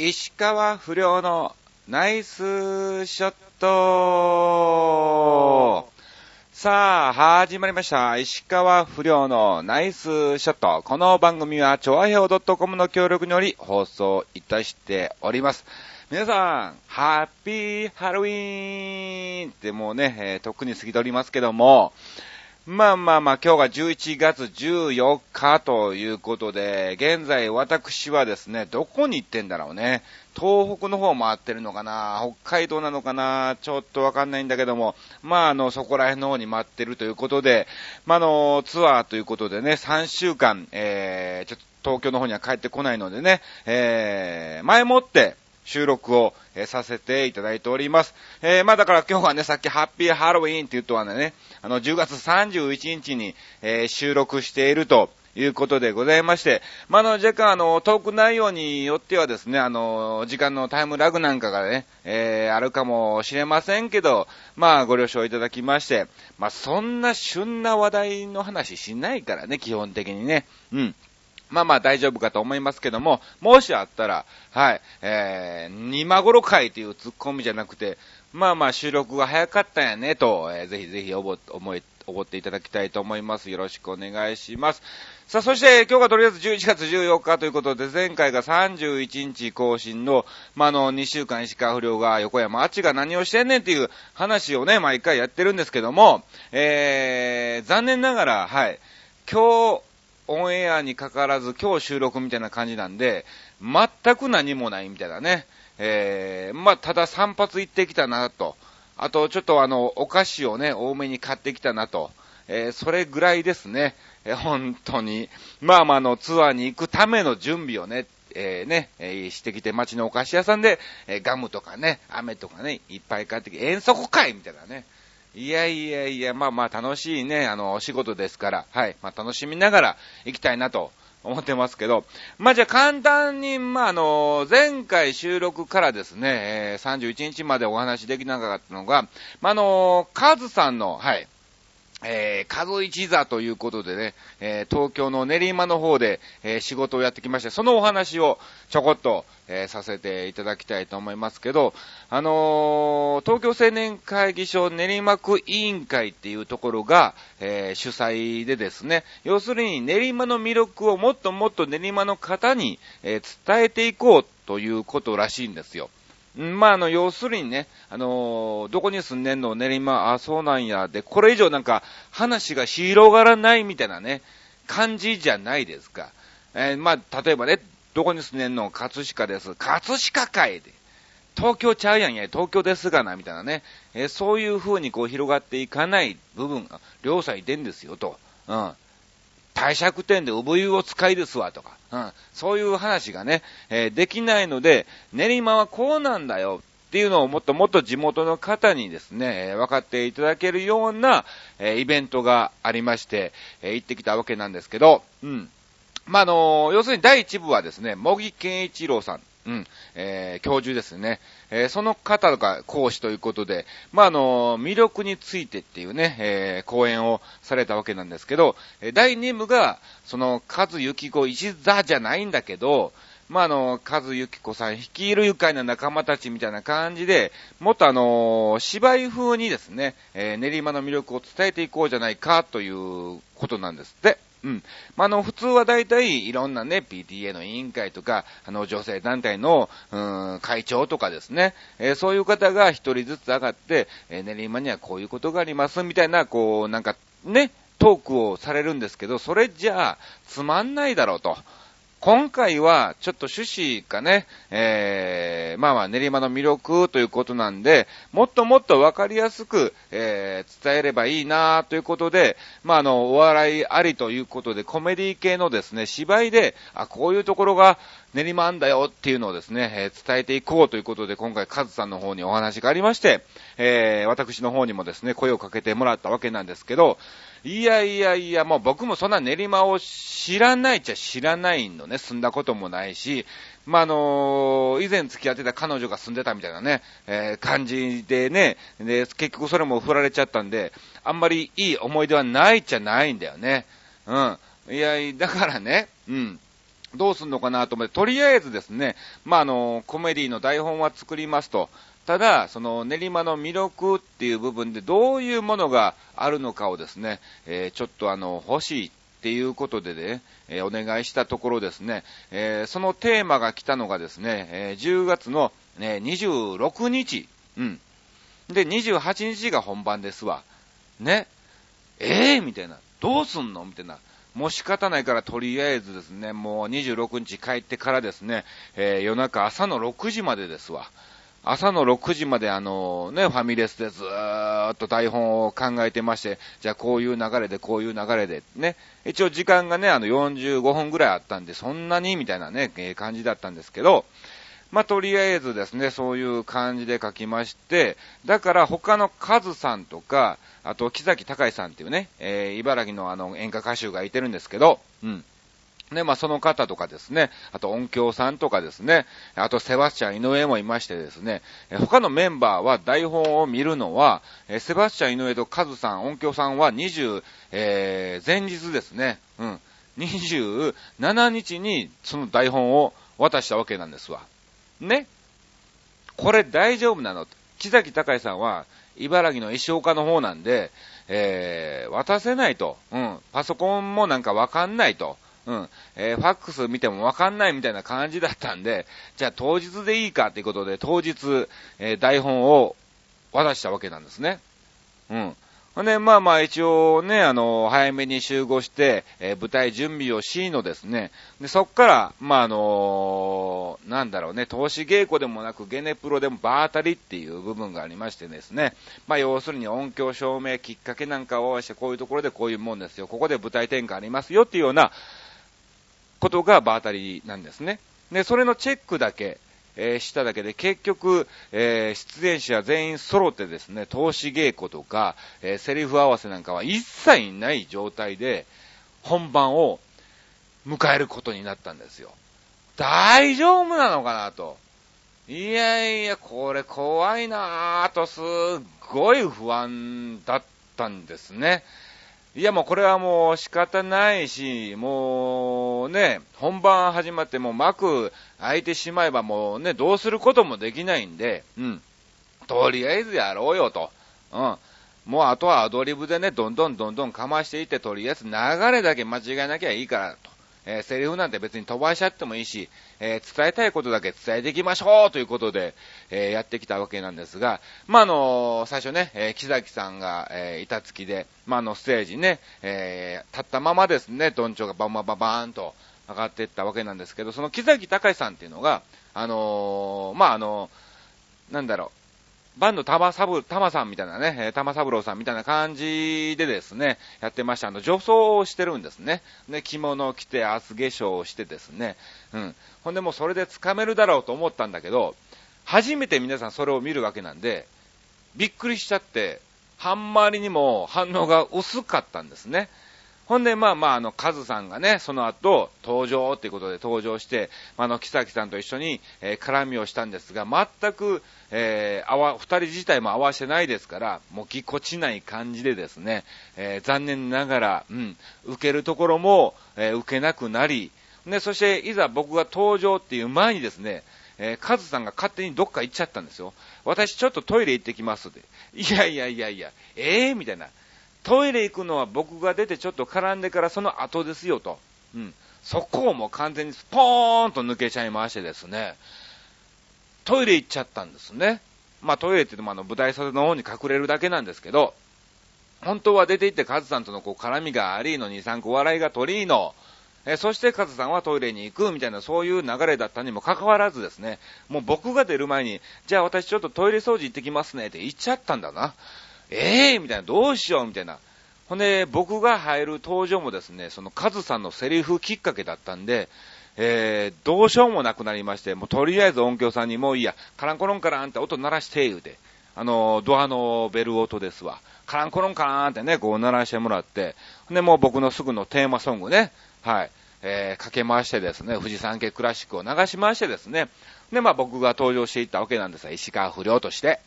石川不良のナイスショットさあ、始まりました。石川不良のナイスショット。この番組は、超愛表 .com の協力により放送いたしております。皆さん、ハッピーハロウィーンってもうね、えー、とっくに過ぎておりますけども、まあまあまあ、今日が11月14日ということで、現在私はですね、どこに行ってんだろうね。東北の方回ってるのかな？北海道なのかな？ちょっとわかんないんだけども、まああの、そこら辺の方に回ってるということで、まあの、ツアーということでね、3週間、えー、ちょっと東京の方には帰ってこないのでね、えー、前もって、収録を、え、させていただいております。えー、まあだから今日はね、さっきハッピーハロウィーンって言うとはね、あの、10月31日に、えー、収録していると、いうことでございまして、まあ、の、若干、あの、トーク内容によってはですね、あの、時間のタイムラグなんかがね、えー、あるかもしれませんけど、まあ、ご了承いただきまして、まあ、そんな旬な話題の話しないからね、基本的にね。うん。まあまあ大丈夫かと思いますけども、もしあったら、はい、えー、今頃かいというツッコミじゃなくて、まあまあ収録が早かったんやねと、えー、ぜひぜひおぼ思い、思っていただきたいと思います。よろしくお願いします。さあ、そして今日がとりあえず11月14日ということで、前回が31日更新の、まあ、の、2週間石川不良が横山あっちが何をしてんねんっていう話をね、毎回やってるんですけども、えー、残念ながら、はい、今日、オンエアにかかわらず今日収録みたいな感じなんで、全く何もないみたいなね。えー、まあ、ただ散髪行ってきたなと。あと、ちょっとあの、お菓子をね、多めに買ってきたなと。えー、それぐらいですね。えー、本当に。まあまあ、あの、ツアーに行くための準備をね、えー、ね、えー、してきて、街のお菓子屋さんで、えー、ガムとかね、飴とかね、いっぱい買ってきて、遠足会みたいなね。いやいやいや、まあまあ楽しいね、あの、お仕事ですから、はい、まあ楽しみながら行きたいなと思ってますけど、まあじゃあ簡単に、まああの、前回収録からですね、えー、31日までお話できなかったのが、まああの、カズさんの、はい、えー、数一座ということでね、えー、東京の練馬の方で、えー、仕事をやってきまして、そのお話をちょこっと、えー、させていただきたいと思いますけど、あのー、東京青年会議所練馬区委員会っていうところが、えー、主催でですね、要するに練馬の魅力をもっともっと練馬の方に、え伝えていこうということらしいんですよ。まあ、あの、要するにね、あのー、どこに住んでんの練馬、あ、そうなんや、で、これ以上なんか、話が広がらないみたいなね、感じじゃないですか。えー、まあ、例えばね、どこに住んでんの？葛飾です。葛飾会で。東京ちゃうやんや、東京ですがな、みたいなね。えー、そういう風にこう広がっていかない部分が、両者いてんですよ、と。うん。帝釈天で産湯を使いですわ、とか。うん、そういう話がね、えー、できないので、練馬はこうなんだよっていうのをもっともっと地元の方にですね、えー、分かっていただけるような、えー、イベントがありまして、え行ってきたわけなんですけど、うん。まあ、の要するに第一部はですね、茂木健一郎さん、うん、えー、教授ですね。えー、その方が講師ということで、まあ、あの、魅力についてっていうね、えー、講演をされたわけなんですけど、え第2部が、その、和幸子一座じゃないんだけど、まあ、あの、和幸子さん率いる愉快な仲間たちみたいな感じで、もっとあの、芝居風にですね、え、練馬の魅力を伝えていこうじゃないかということなんですって。うん。まあ、の、普通は大体いろんなね、PTA の委員会とか、あの、女性団体の、うん、会長とかですね、えー、そういう方が一人ずつ上がって、えー、練馬にはこういうことがあります、みたいな、こう、なんか、ね、トークをされるんですけど、それじゃあ、つまんないだろうと。今回は、ちょっと趣旨がね、えー、まあまあ練馬の魅力ということなんで、もっともっとわかりやすく、えー、伝えればいいなということで、まああの、お笑いありということで、コメディ系のですね、芝居で、あ、こういうところが練馬あんだよっていうのをですね、えー、伝えていこうということで、今回カズさんの方にお話がありまして、えー、私の方にもですね、声をかけてもらったわけなんですけど、いやいやいや、もう僕もそんな練馬を知らないっちゃ知らないのね、住んだこともないし、まあ、あのー、以前付き合ってた彼女が住んでたみたいなね、えー、感じでね、で、結局それも振られちゃったんで、あんまりいい思い出はないっちゃないんだよね。うん。いや、だからね、うん。どうすんのかなと思って、とりあえずですね、まあ、あの、コメディの台本は作りますと。ただ、その練馬の魅力っていう部分でどういうものがあるのかをですね、えー、ちょっとあの、欲しいっていうことでね、えー、お願いしたところですね、えー、そのテーマが来たのがですね、え10月の、ね、26日、うん。で、28日が本番ですわ。ね。ええー、みたいな。どうすんの？みたいな。もう仕方ないからとりあえずですね、もう26日帰ってからですね、え、夜中朝の6時までですわ。朝の6時まであのね、ファミレスでずーっと台本を考えてまして、じゃあこういう流れでこういう流れで、ね。一応時間がね、あの45分ぐらいあったんで、そんなにみたいなね、えー、感じだったんですけど、まあ、とりあえずですね、そういう感じで書きまして、だから他のカズさんとか、あと木崎隆さんっていうね、えー、茨城のあの演歌歌手がいてるんですけど、うん。ね、まあ、その方とかですね、あと音響さんとかですね、あとセバスチャン井上もいましてですね、他のメンバーは台本を見るのは、セバスチャン井上とカズさん、音響さんは20、えー、前日ですね、うん、27日にその台本を渡したわけなんですわ。ね。これ大丈夫なの？木崎隆さんは、茨城の石岡の方なんで、えー、渡せないと。うん。パソコンもなんかわかんないと。うん。えー、ファックス見てもわかんないみたいな感じだったんで、じゃあ当日でいいかっていうことで、当日、えー、台本を渡したわけなんですね。うん。ほんで、まあまあ一応ね、あの、早めに集合して、えー、舞台準備をしのですね、で、そっから、まああのー、なんだろうね、投資稽古でもなく、ゲネプロでも場当たりっていう部分がありましてですね、まあ要するに音響照明きっかけなんかをして、こういうところでこういうもんですよ、ここで舞台転換ありますよっていうようなことが場当たりなんですね。で、それのチェックだけ、えー、しただけで、結局、えー、出演者全員揃ってですね、投資稽古とか、えー、セリフ合わせなんかは一切ない状態で、本番を迎えることになったんですよ。大丈夫なのかなと。いやいや、これ怖いなぁと、すっごい不安だったんですね。いやもうこれはもう仕方ないし、もうね、本番始まってもう幕開いてしまえばもうね、どうすることもできないんで、うん。とりあえずやろうよと。うん。もうあとはアドリブでね、どんどんどんどんかましていって、とりあえず流れだけ間違えなきゃいいから。えー、セリフなんて別に飛ばしちゃってもいいし、えー、伝えたいことだけ伝えていきましょうということで、えー、やってきたわけなんですが、まあ、あの最初ね、え木崎さんが、え板付きで、まあ、あの、ステージね、え立ったままですね、どんちょがバンバンバンバーンと上がっていったわけなんですけど、その木崎隆さんっていうのが、あのまあ、あのなんだろう、バンド玉サブ、玉さんみたいなね、玉三郎さんみたいな感じでですね、やってました。あの、女装をしてるんですね。で、着物を着て、厚化粧をしてですね、うん。ほんでもうそれで掴めるだろうと思ったんだけど、初めて皆さんそれを見るわけなんで、びっくりしちゃって、はんまりにも反応が薄かったんですね。ほんで、まあまあ、あの、カズさんがね、その後、登場っていうことで登場して、あの、木崎さんと一緒に、えー、絡みをしたんですが、全く、えー、あわ、二人自体も合わせてないですから、もうぎこちない感じでですね、えー、残念ながら、うん、受けるところも、えー、受けなくなり、で、そして、いざ僕が登場っていう前にですね、えー、カズさんが勝手にどっか行っちゃったんですよ。私ちょっとトイレ行ってきますって。いやいやいやいや、ええー、みたいな。トイレ行くのは僕が出てちょっと絡んでからその後ですよと。うん。そこをもう完全にスポーンと抜けちゃいましてですね、トイレ行っちゃったんですね。まあトイレって言ってもあの舞台袖の方に隠れるだけなんですけど、本当は出て行ってカズさんとのこう絡みがありの2、3個笑いが取りの、えそしてカズさんはトイレに行くみたいなそういう流れだったにもかかわらずですね、もう僕が出る前に、じゃあ私ちょっとトイレ掃除行ってきますねって言っちゃったんだな。ええー、みたいな、どうしようみたいな。ほんで、僕が入る登場もですね、そのカズさんのセリフきっかけだったんで、えー、どうしようもなくなりまして、もうとりあえず音響さんにもういいや、カランコロンカランって音鳴らして言うて、あの、ドアのベル音ですわ。カランコロンカランってね、こう鳴らしてもらって、ほんで、もう僕のすぐのテーマソングね、はい、えー、かけ回してですね、富士山系クラシックを流し回してですね、で、まあ僕が登場していったわけなんですが、石川不良として。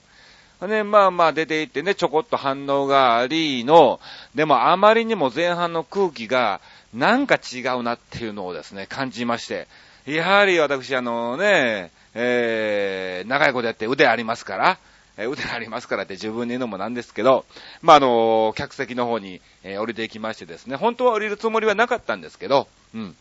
ね、まあまあ出て行ってね、ちょこっと反応がありの、でもあまりにも前半の空気がなんか違うなっていうのをですね、感じまして、やはり私、あのね、えー、長いことやって腕ありますから、え腕ありますからって自分に言うのもなんですけど、まあ、あの、客席の方に、え、降りていきましてですね、本当は降りるつもりはなかったんですけど、うん。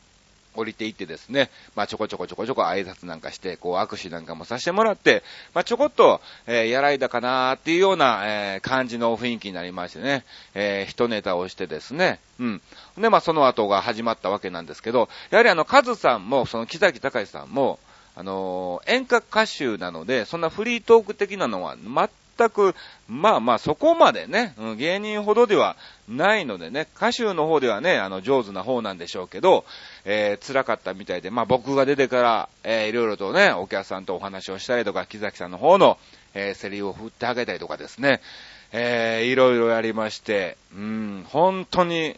降りていってですね、まあ、ちょこちょこちょこちょこ挨拶なんかして、こう握手なんかもさせてもらって、まあ、ちょこっと、えー、やらいだかなーっていうような、えー、感じの雰囲気になりましてね、えー、一ネタをしてですね、うん。で、まあ、その後が始まったわけなんですけど、やはりあの、カズさんも、その木崎隆さんも、あの演歌歌手なので、そんなフリートーク的なのは全全く、まあまあそこまでね、芸人ほどではないのでね、歌手の方ではね、あの上手な方なんでしょうけど、えー、辛かったみたいで、まあ僕が出てから、えー、いろいろとね、お客さんとお話をしたりとか、木崎さんの方の、えー、セリフを振ってあげたりとかですね、えー、いろいろやりまして、うん、本当に、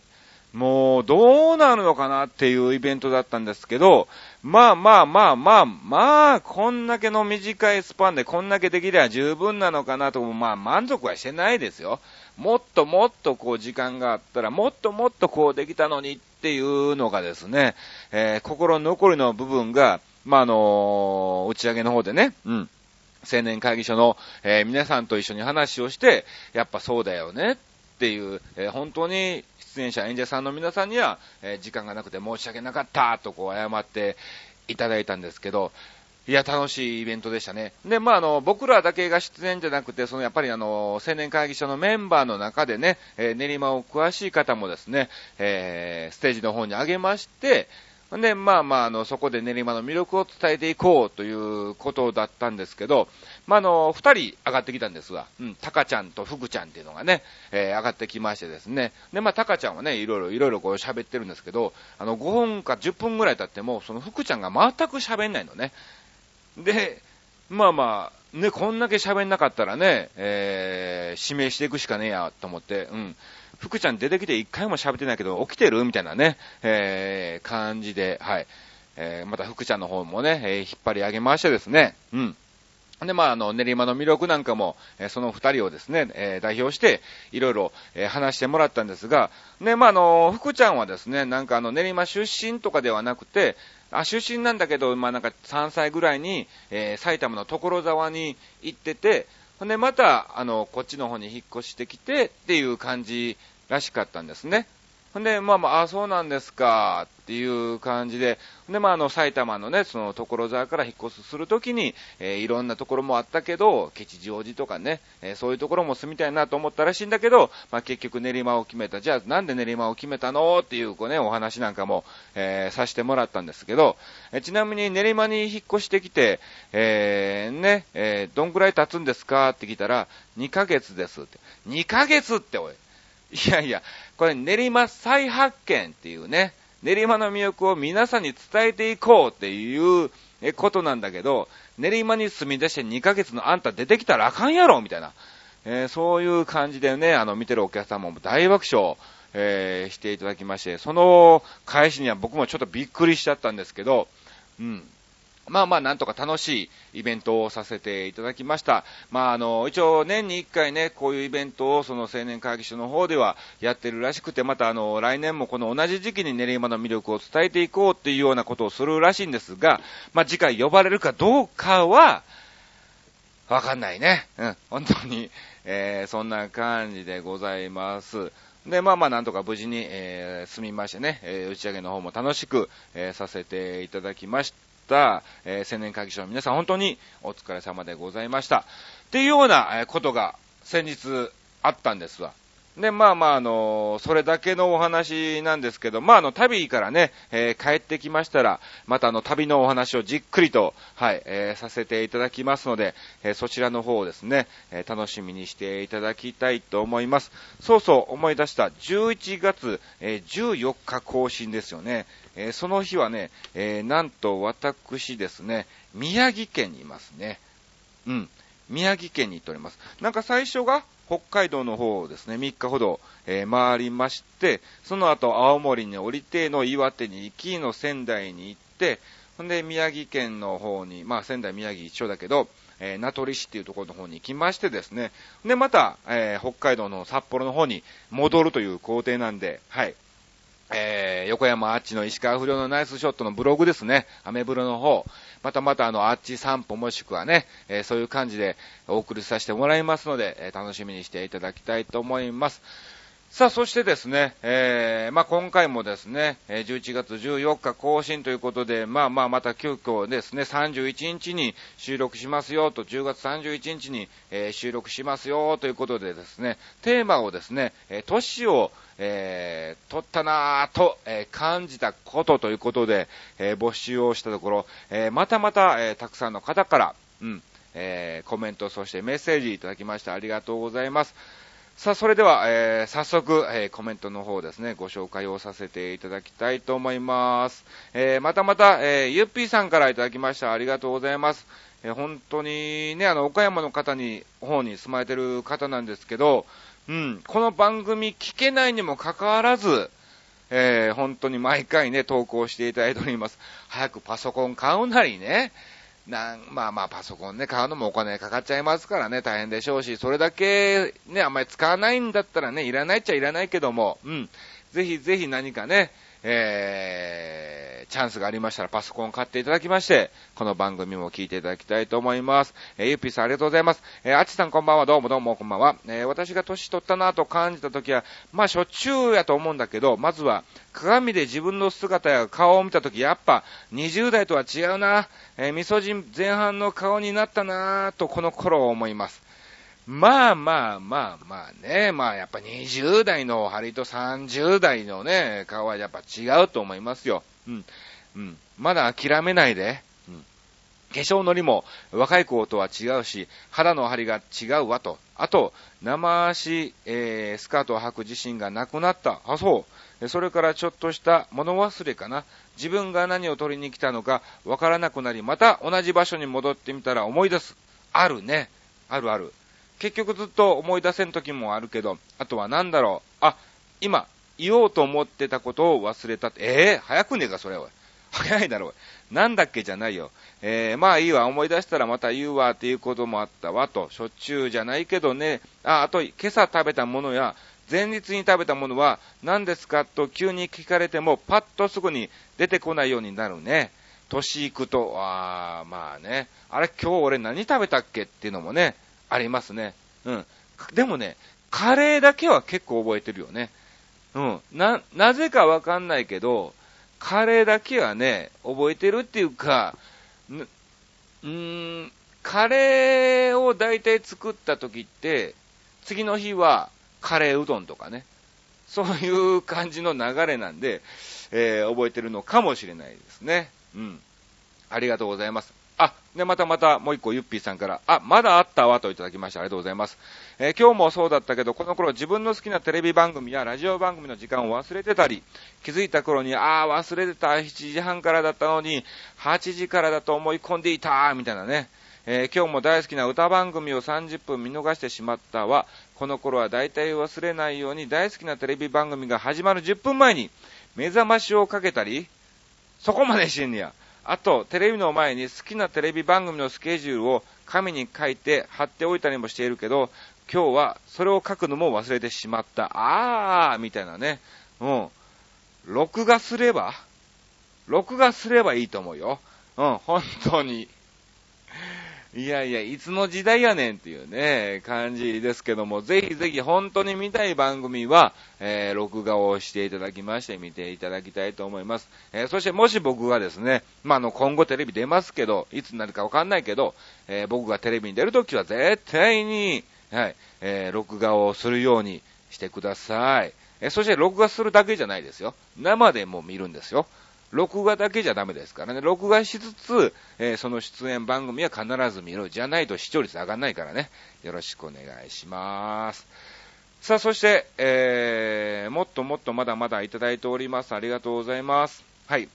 もう、どうなるのかなっていうイベントだったんですけど、まあまあまあまあ、まあ、こんだけの短いスパンでこんだけできれば十分なのかなと、まあ満足はしてないですよ。もっともっとこう時間があったら、もっともっとこうできたのにっていうのがですね、えー、心残りの部分が、まああのー、打ち上げの方でね、うん。青年会議所の、えー、皆さんと一緒に話をして、やっぱそうだよねっていう、えー、本当に出演者、演者さんの皆さんには、えー、時間がなくて申し訳なかったとこう謝っていただいたんですけど、いや、楽しいイベントでしたね。で、まあ、あの、僕らだけが出演じゃなくて、その、やっぱりあの、青年会議所のメンバーの中でね、えー、練馬を詳しい方もですね、えー、ステージの方に上げまして、で、まあまあ、あの、そこで練馬の魅力を伝えていこうということだったんですけど、まあ、あの、二人上がってきたんですが、うん、タカちゃんとフクちゃんっていうのがね、えー、上がってきましてですね、で、まあ、タカちゃんはね、いろいろ、いろいろこう喋ってるんですけど、あの、5分か10分ぐらい経っても、そのフクちゃんが全く喋んないのね。で、まあまあ、ね、こんだけ喋んなかったらね、えー、指名していくしかねえや、と思って、うん。福ちゃん出てきて一回も喋ってないけど、起きてる？みたいなね、えー、感じで、はい。えー、また福ちゃんの方もね、えー、引っ張り上げましてですね、うん。で、まあ、あの、練馬の魅力なんかも、えー、その二人をですね、えー、代表して、いろいろ、えー、話してもらったんですが、ね、まあ、あの、福ちゃんはですね、なんかあの、練馬出身とかではなくて、あ、出身なんだけど、まあ、なんか3歳ぐらいに、え、埼玉の所沢に行ってて、ほんで、また、あの、こっちの方に引っ越してきてっていう感じらしかったんですね。ほんで、まあまあ、あ、そうなんですか、っていう感じで、で、まあ、あの、埼玉のね、その、所沢から引っ越すするときに、えー、いろんなところもあったけど、吉祥寺とかね、えー、そういうところも住みたいなと思ったらしいんだけど、まあ、結局練馬を決めた。じゃあ、なんで練馬を決めたの？っていう、こうね、お話なんかも、えー、させてもらったんですけど、えちなみに練馬に引っ越してきて、え、ね、えどんくらい経つんですか？って聞いたら、2ヶ月ですって。2ヶ月っておい。いやいや、これ練馬再発見っていうね、練馬の魅力を皆さんに伝えていこうっていうことなんだけど、練馬に住み出して2ヶ月のあんた出てきたらあかんやろみたいな。えー、そういう感じでね、あの、見てるお客さんも大爆笑、えー、していただきまして、その返しには僕もちょっとびっくりしちゃったんですけど、うん。まあまあ、なんとか楽しいイベントをさせていただきました。まああの、一応年に一回ね、こういうイベントをその青年会議所の方ではやってるらしくて、またあの、来年もこの同じ時期に練馬の魅力を伝えていこうっていうようなことをするらしいんですが、まあ次回呼ばれるかどうかは、わかんないね。うん、本当に、えー、そんな感じでございます。で、まあまあ、なんとか無事に、えー、済みましてね、えー、打ち上げの方も楽しく、えー、させていただきました、えー、青年会議所の皆さん本当にお疲れ様でございました。っていうようなことが先日あったんですわ。で、まあまあ、あのそれだけのお話なんですけど、まあ、あの、旅からね、えー、帰ってきましたら、またあの、旅のお話をじっくりと、はい、えー、させていただきますので、えー、そちらの方をですね、え楽しみにしていただきたいと思います。そうそう思い出した、11月、え14日更新ですよね。えその日はね、えなんと私ですね、宮城県にいますね。うん。宮城県に行っております。なんか最初が北海道の方をですね、3日ほど、えー、回りまして、その後青森に降りての岩手に行きの仙台に行って、ほんで宮城県の方に、まあ仙台宮城一緒だけど、えー、名取市っていうところの方に行きましてですね、で、また、えー、北海道の札幌の方に戻るという工程なんで、はい。えー、横山あっちの石川不良のナイスショットのブログですね、アメブロの方、またまたあの、あっち散歩もしくはね、えー、そういう感じでお送りさせてもらいますので、えー、楽しみにしていただきたいと思います。さあ、そしてですね、えー、まあ、今回もですね、11月14日更新ということで、まあまあ、また急遽ですね、31日に収録しますよと、10月31日に、収録しますよということでですね、テーマをですね、年を、えー、取ったなぁと、え、感じたことということで、え、募集をしたところ、え、またまた、え、たくさんの方から、うん、えー、コメント、そしてメッセージいただきましてありがとうございます。さあ、それでは、えー、早速、えー、コメントの方ですね、ご紹介をさせていただきたいと思います。えー、またまた、えーゆっぴーさんからいただきました。ありがとうございます。えー本当にね、あの、岡山の方に、方に住まれてる方なんですけど、うん、この番組聞けないにもかかわらず、えー、本当に毎回ね、投稿していただいております。早くパソコン買うなりね、なんまあまあパソコンね、買うのもお金かかっちゃいますからね、大変でしょうし、それだけね、あんまり使わないんだったらね、いらないっちゃいらないけども、うん、ぜひぜひ何かね、えー、チャンスがありましたらパソコンを買っていただきまして、この番組も聞いていただきたいと思います。えー、ゆっぴーさんありがとうございます。えー、あちさんこんばんは、どうもどうもこんばんは。えー、私が年取ったなと感じた時は、まあしょっちゅうやと思うんだけど、まずは、鏡で自分の姿や顔を見た時、やっぱ20代とは違うな、えー、味噌汁前半の顔になったなとこの頃思います。まあまあまあまあね、まあやっぱ20代の張りと30代のね、顔はやっぱ違うと思いますよ。うん。うん。まだ諦めないで。うん。化粧のりも若い子とは違うし、肌の張りが違うわと。あと、生足、えー、スカートを履く自信がなくなった。あ、そう。それからちょっとした物忘れかな。自分が何を取りに来たのかわからなくなり、また同じ場所に戻ってみたら思い出す。あるね。あるある。結局ずっと思い出せん時もあるけど、あとは何だろう。あ、今、言おうと思ってたことを忘れたって。ええー、早くねえか、それは。早いだろう。なんだっけじゃないよ。えー、まあいいわ、思い出したらまた言うわっていうこともあったわと。しょっちゅうじゃないけどね。あ、あと、今朝食べたものや、前日に食べたものは何ですかと急に聞かれてもパッとすぐに出てこないようになるね。年いくと、ああまあね、あれ今日俺何食べたっけっていうのもね、ありますね。うん。でもね、カレーだけは結構覚えてるよね。うん。な、なぜかわかんないけど、カレーだけはね、覚えてるっていうか、うーん、カレーを大体作った時って、次の日はカレーうどんとかね、そういう感じの流れなんで、えー、覚えてるのかもしれないですね。うん。ありがとうございます。で、またまたもう一個ゆっぴーさんから、あ、まだあったわといただきました。ありがとうございます。えー、今日もそうだったけど、この頃自分の好きなテレビ番組やラジオ番組の時間を忘れてたり、気づいた頃に、ああ、忘れてた、7時半からだったのに、8時からだと思い込んでいた、みたいなね。えー、今日も大好きな歌番組を30分見逃してしまったわ。この頃は大体忘れないように大好きなテレビ番組が始まる10分前に目覚ましをかけたり、そこまでしんねや。あと、テレビの前に好きなテレビ番組のスケジュールを紙に書いて貼っておいたりもしているけど、今日はそれを書くのも忘れてしまった。あーみたいなね。うん。録画すれば録画すればいいと思うよ。うん、本当に。いやいや、いつの時代やねんっていうね、感じですけども、ぜひぜひ本当に見たい番組は、えー、録画をしていただきまして見ていただきたいと思います。えー、そしてもし僕がですね、まあ、の、今後テレビ出ますけど、いつになるかわかんないけど、えー、僕がテレビに出るときは絶対に、はい、えー、録画をするようにしてください。えそして録画するだけじゃないですよ。生でも見るんですよ。録画だけじゃダメですからね。録画しつつ、えー、その出演番組は必ず見る。じゃないと視聴率上がんないからね。よろしくお願いします。さあ、そして、えー、もっともっとまだまだいただいております。ありがとうございます。はい。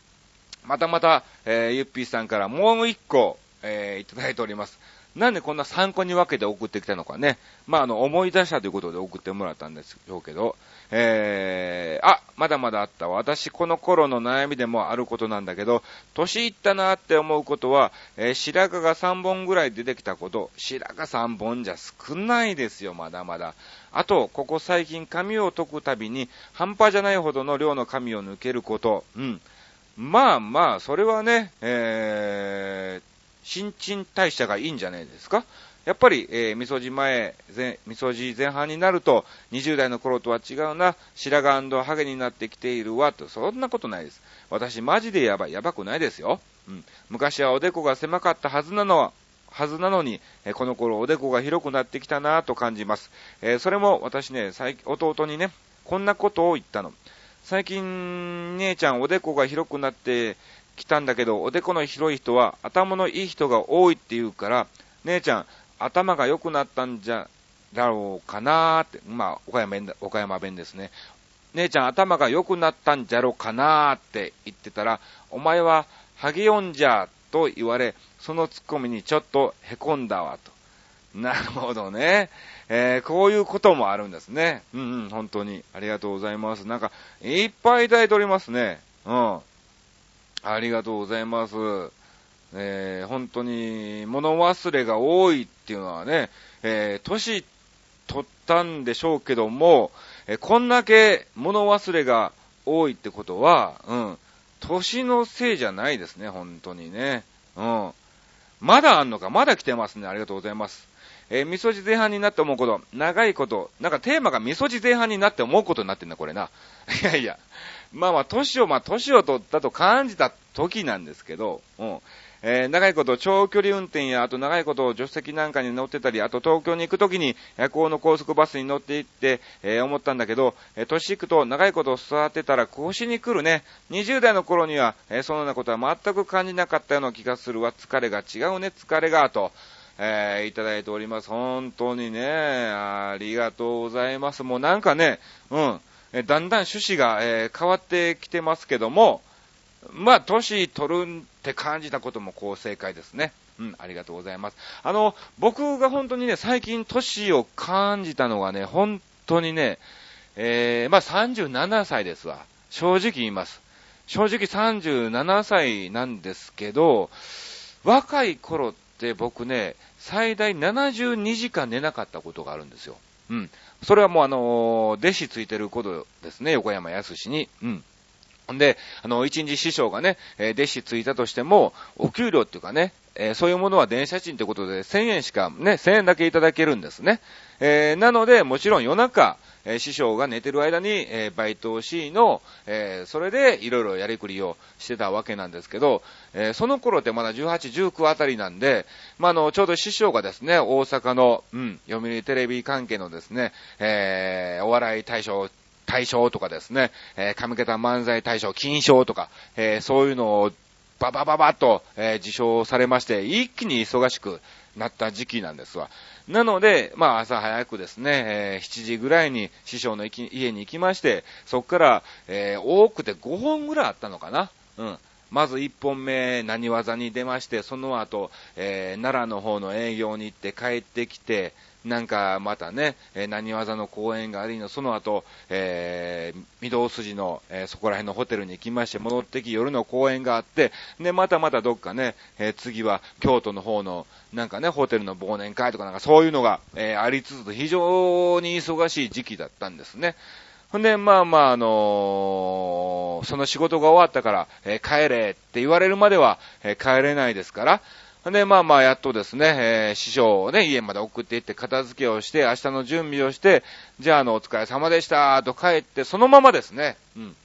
またまた、えー、ゆっぴーさんからもう一個、えー、いただいております。なんでこんな参考に分けて送ってきたのかね。まあ、あの、思い出したということで送ってもらったんですよけど、えー、あ、まだまだあった。私、この頃の悩みでもあることなんだけど、年いったなって思うことは、えー、白髪が3本ぐらい出てきたこと、白髪3本じゃ少ないですよ、まだまだ。あと、ここ最近髪を解くたびに、半端じゃないほどの量の髪を抜けること、うん。まあまあ、それはね、えー、新陳代謝がいいんじゃないですか？やっぱり、えー、みそじ前、みそじ前半になると、20代の頃とは違うな、白髪ハゲになってきているわ、と、そんなことないです。私、マジでやばい、やばくないですよ。うん。昔はおでこが狭かったはずなのは、はずなのに、えこの頃おでこが広くなってきたなと感じます。えー、それも私ね、弟にね、こんなことを言ったの。最近、姉ちゃんおでこが広くなってきたんだけど、おでこの広い人は頭のいい人が多いって言うから、姉ちゃん、頭が良くなったんじゃ、だろうかなーって、まあ、岡山弁、岡山弁ですね。姉ちゃん頭が良くなったんじゃろうかなーって言ってたら、お前はハゲヨンじゃと言われ、そのツッコミにちょっと凹んだわと。なるほどね。えー、こういうこともあるんですね。うんうん、本当に。ありがとうございます。なんか、いっぱいいただいておりますね。うん。ありがとうございます。えー、本当に物忘れが多いっていうのはね、えー、年取ったんでしょうけども、えー、こんだけ物忘れが多いってことは、うん、年のせいじゃないですね、本当にね。うん。まだあんのか、まだ来てますね。ありがとうございます。えー、味噌汁前半になって思うこと、長いこと、なんかテーマが味噌汁前半になって思うことになってんだ、これな。いやいや。まあまあ、年を、まあ、年を取ったと感じた時なんですけど、うん。えー、長いこと長距離運転や、あと長いこと助手席なんかに乗ってたり、あと東京に行くときに夜行の高速バスに乗って行って、えー、思ったんだけど、えー、年行くと長いこと座ってたら腰に来るね。20代の頃には、え、そのようなことは全く感じなかったような気がするわ。疲れが違うね、疲れが、と。え、いただいております。本当にね、ありがとうございます。もうなんかね、うん、えだんだん趣旨が、え、変わってきてますけども、まあ、年取るって感じたこともこう正解ですね。うん、ありがとうございます。あの、僕が本当にね、最近年を感じたのがね、本当にね、えー、まあ37歳ですわ。正直言います。正直37歳なんですけど、若い頃って僕ね、最大72時間寝なかったことがあるんですよ。うん。それはもうあの弟子ついてることですね、横山康に。うん。んで、あの、一日師匠がね、え、弟子ついたとしても、お給料っていうかね、えー、そういうものは電車賃ということで、1000円しかね、1000円だけいただけるんですね。えー、なので、もちろん夜中、え師匠が寝てる間に、えバイトをしの、えそれでいろいろやりくりをしてたわけなんですけど、えその頃ってまだ18、19あたりなんで、まあ、の、ちょうど師匠がですね、大阪の、うん、読売テレビ関係のですね、えお笑い大賞大賞とかですね、えー、上桁漫才大賞金賞とか、えー、そういうのをババババッと、えー、受賞されまして、一気に忙しくなった時期なんですわ。なので、まあ朝早くですね、えー、7時ぐらいに師匠の家に行きまして、そこから、えー、多くて5本ぐらいあったのかな。うん。まず1本目、何技に出まして、その後、えー、奈良の方の営業に行って帰ってきて、なんかまたね、何技の公演がありの、その後、えー、御堂筋の、えー、そこら辺のホテルに行きまして、戻ってき夜の公演があって、で、またまたどっかね、えー、次は京都の方の、なんかね、ホテルの忘年会とかなんかそういうのが、えー、ありつつ、非常に忙しい時期だったんですね。ほんで、まあまあ、あのー、その仕事が終わったから、えー、帰れって言われるまでは、えー、帰れないですから、ほんで、まあまあ、やっとですね、え、師匠をね、家まで送っていって片付けをして、明日の準備をして、じゃあ、あの、お疲れ様でした、と帰って、そのままですね、うん。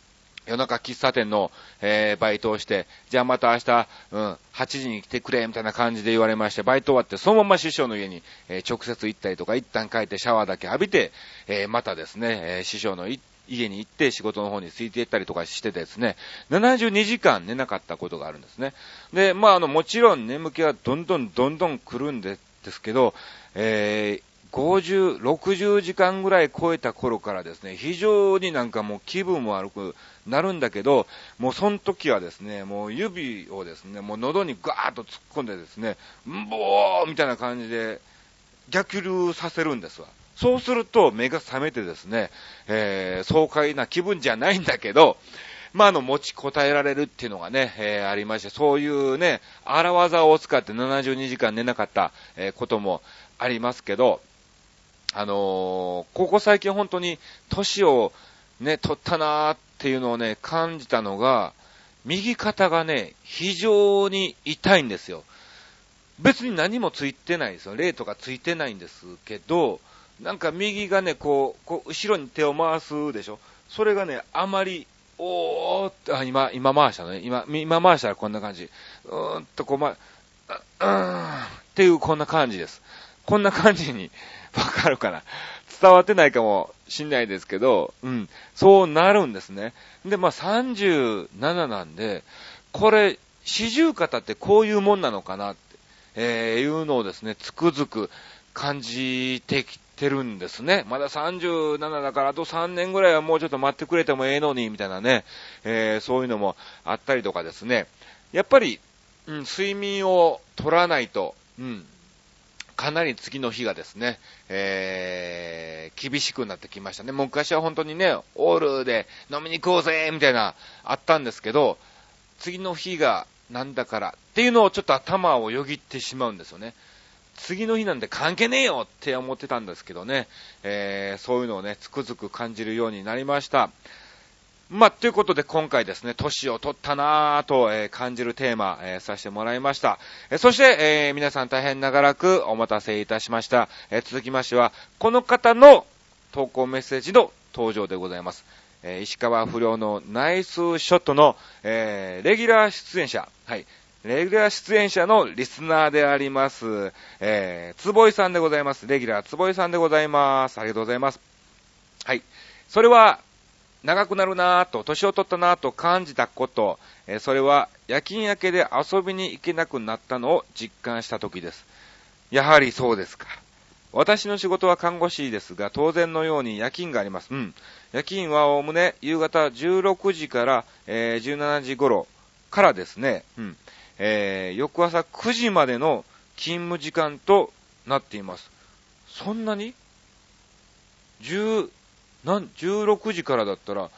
夜中喫茶店の、えー、バイトをして、じゃあまた明日、うん、8時に来てくれ、みたいな感じで言われまして、バイト終わって、そのまま師匠の家に、えー、直接行ったりとか、一旦帰ってシャワーだけ浴びて、えー、またですね、え師匠の家に行って仕事の方についていったりとかしてですね、72時間寝なかったことがあるんですね。で、まあ、あの、もちろん眠気はどんどんどんどん来るんですけど、えー、50、60時間ぐらい超えた頃からですね、非常になんかもう気分も悪くなるんだけど、もうその時はですね、もう指をですね、もう喉にガーッと突っ込んでですね、んぼーみたいな感じで逆流させるんですわ。そうすると目が覚めてですね、えー、爽快な気分じゃないんだけど、まあ、あの、持ちこたえられるっていうのがね、えー、ありまして、そういうね、荒技を使って72時間寝なかった、えー、こともありますけど、あのー、ここ最近本当に年をね、取ったなーっていうのをね、感じたのが、右肩がね、非常に痛いんですよ。別に何もついてないですよ。霊とかついてないんですけど、なんか右がね、こう、こう後ろに手を回すでしょ。それがね、あまり、おーって、あ、今、今回したのね。今、今回したらこんな感じ。うーんとこう、ま、うーんっていうこんな感じです。こんな感じに わかるかな？伝わってないかもしんないですけど、うん、そうなるんですね。で、まあ、37なんで、これ、四十肩ってこういうもんなのかなって、えー、いうのをですね、つくづく感じてきてるんですね。まだ37だからあと3年ぐらいはもうちょっと待ってくれてもええのに、みたいなね、えー、そういうのもあったりとかですね。やっぱり、うん、睡眠を取らないと、うん、かなり次の日がですね、えー、厳しくなってきましたね。昔は本当にね、オールで飲みに行こうぜみたいな、あったんですけど、次の日がなんだからっていうのをちょっと頭をよぎってしまうんですよね。次の日なんて関係ねえよって思ってたんですけどね、えー、そういうのをね、つくづく感じるようになりました。まあ、ということで今回ですね、年を取ったなぁと、えー、感じるテーマ、えー、させてもらいました。えー、そして、え、皆さん大変長らくお待たせいたしました。え続きましては、この方の投稿メッセージの登場でございます。え石川不良のナイスショットの、えレギュラー出演者、はい、レギュラー出演者のリスナーであります、えー、つぼいさんでございます。レギュラーつぼいさんでございます。ありがとうございます。はい。それは、長くなるなぁと、年を取ったなぁと感じたこと、えそれは夜勤明けで遊びに行けなくなったのを実感した時です。やはりそうですか。私の仕事は看護師ですが、当然のように夜勤があります。うん。夜勤はおおむね夕方16時から、えー、17時頃からですね、うん。えー、翌朝9時までの勤務時間となっています。そんなに ?10、なん、16時からだったら、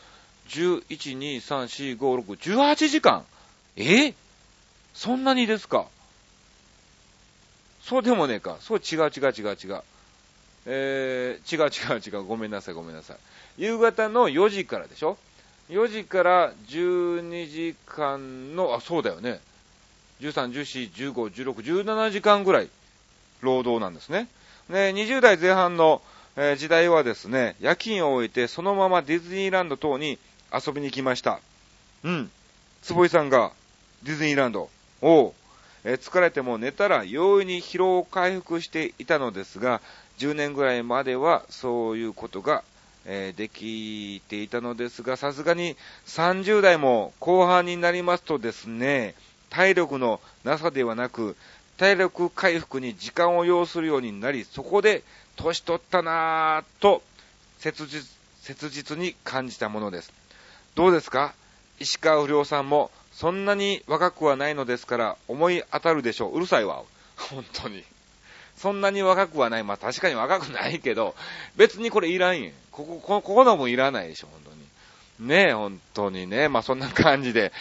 11、2、3、4、5、6、18時間え？そんなにですか？そうでもねえか。そう違う違う違う違う。えー、違う違う違う。ごめんなさいごめんなさい。夕方の4時からでしょ ?4 時から12時間の、あ、そうだよね。13、14、15、16、17時間ぐらい労働なんですね。で、20代前半のえ、時代はですね、夜勤を終えてそのままディズニーランド等に遊びに行きました。うん。坪井さんがディズニーランド。おう。え、疲れても寝たら容易に疲労を回復していたのですが、10年ぐらいまではそういうことが、え、できていたのですが、さすがに30代も後半になりますとですね、体力のなさではなく、体力回復に時間を要するようになり、そこで年取ったなぁと切実、切実に感じたものです。どうですか？石川不良さんもそんなに若くはないのですから思い当たるでしょう。うるさいわ。本当に。そんなに若くはない。まあ確かに若くないけど、別にこれいらんやん。ここ、ここのもいらないでしょ、本当に。ねえ、本当にね。まあそんな感じで、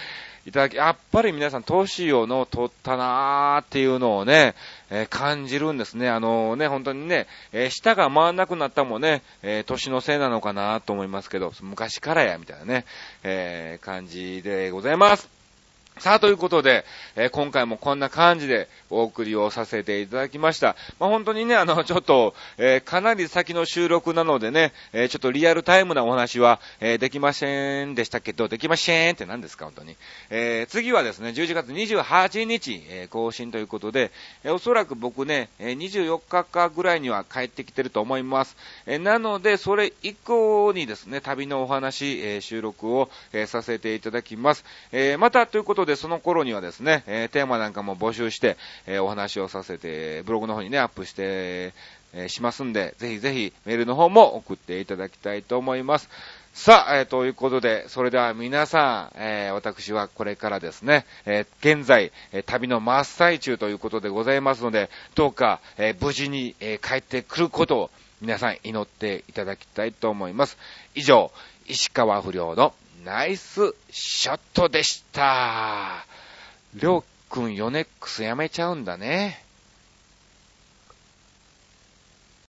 いただき、やっぱり皆さん、年をの取ったなーっていうのをね、えー、感じるんですね。あのー、ね、本当にね、えー、舌が回んなくなったもね、え年のせいなのかなと思いますけど、昔からや、みたいなね、え感じでございます。さあ、ということで、えー、今回もこんな感じでお送りをさせていただきました。まあ、本当にね、あの、ちょっと、えー、かなり先の収録なのでね、えー、ちょっとリアルタイムなお話は、えできませんでしたけど、できませんって何ですか、本当に。え次はですね、11月28日、え更新ということで、えおそらく僕ね、え24日かぐらいには帰ってきてると思います。えなので、それ以降にですね、旅のお話、え収録を、えさせていただきます。えまた、ということことで、その頃にはですね、えー、テーマなんかも募集して、えー、お話をさせて、ブログの方にね、アップしてえー、しますんで、ぜひぜひメールの方も送っていただきたいと思います。さあ、えー、ということで、それでは皆さん、えー、私はこれからですね、えー、現在、え、旅の真っ最中ということでございますので、どうか、え、無事に、え、帰ってくることを皆さん祈っていただきたいと思います。以上、石川不良のナイスショットでした。りょうくんヨネックスやめちゃうんだね。